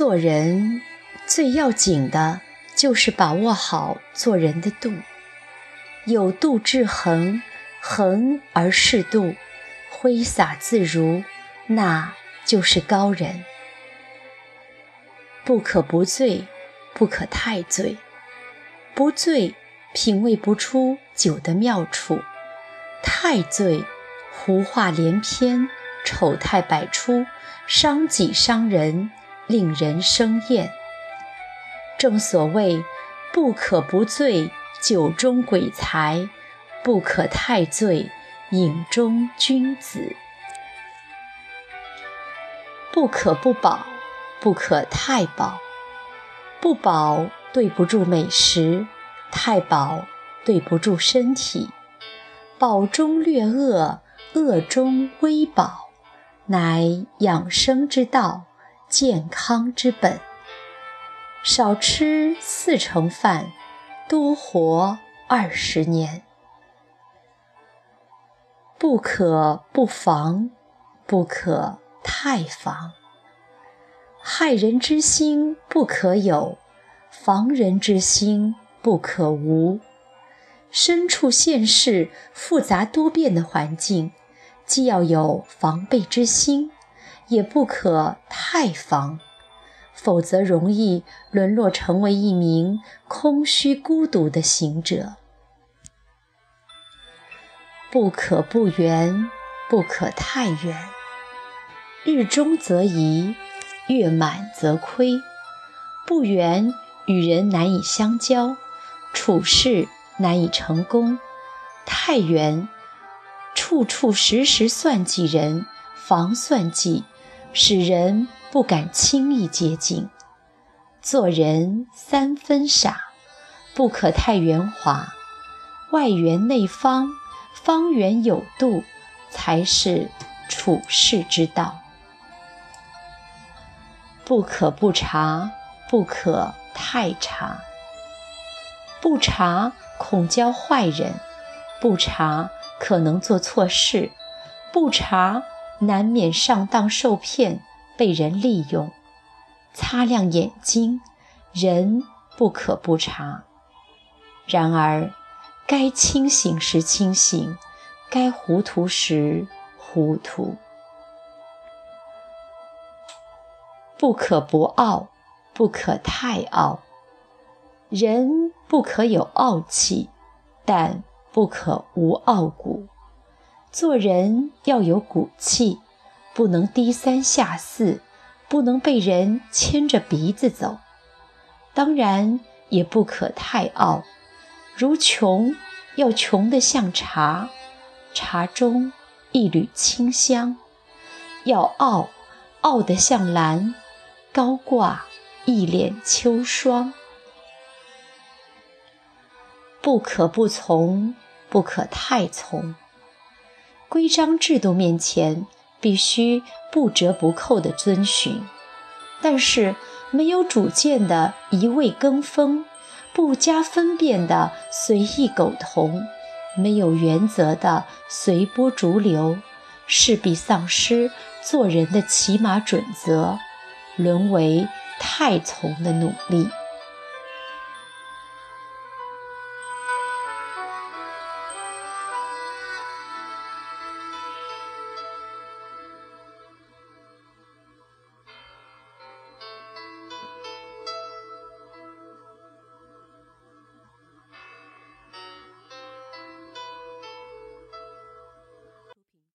做人最要紧的就是把握好做人的度，有度制衡，衡而适度，挥洒自如，那就是高人。不可不醉，不可太醉。不醉，品味不出酒的妙处；太醉，胡话连篇，丑态百出，伤己伤人，令人生厌。正所谓，不可不醉，酒中鬼才；不可太醉，饮中君子。不可不饱，不可太饱。不饱。对不住美食，太饱对不住身体。饱中略饿，饿中微饱，乃养生之道，健康之本。少吃四成饭，多活二十年。不可不防，不可太防。害人之心不可有。防人之心不可无。身处现世复杂多变的环境，既要有防备之心，也不可太防，否则容易沦落成为一名空虚孤独的行者。不可不圆，不可太圆。日中则移，月满则亏。不圆。与人难以相交，处事难以成功。太圆，处处时时算计人，防算计，使人不敢轻易接近。做人三分傻，不可太圆滑，外圆内方，方圆有度，才是处世之道。不可不察，不可。太察，不察恐交坏人，不察可能做错事，不察难免上当受骗，被人利用。擦亮眼睛，人不可不察。然而，该清醒时清醒，该糊涂时糊涂。不可不傲。不可太傲，人不可有傲气，但不可无傲骨。做人要有骨气，不能低三下四，不能被人牵着鼻子走。当然也不可太傲，如穷要穷得像茶，茶中一缕清香；要傲，傲得像兰，高挂。一脸秋霜，不可不从，不可太从。规章制度面前，必须不折不扣地遵循；但是，没有主见的一味跟风，不加分辨的随意苟同，没有原则的随波逐流，势必丧失做人的起码准则，沦为。太从的努力。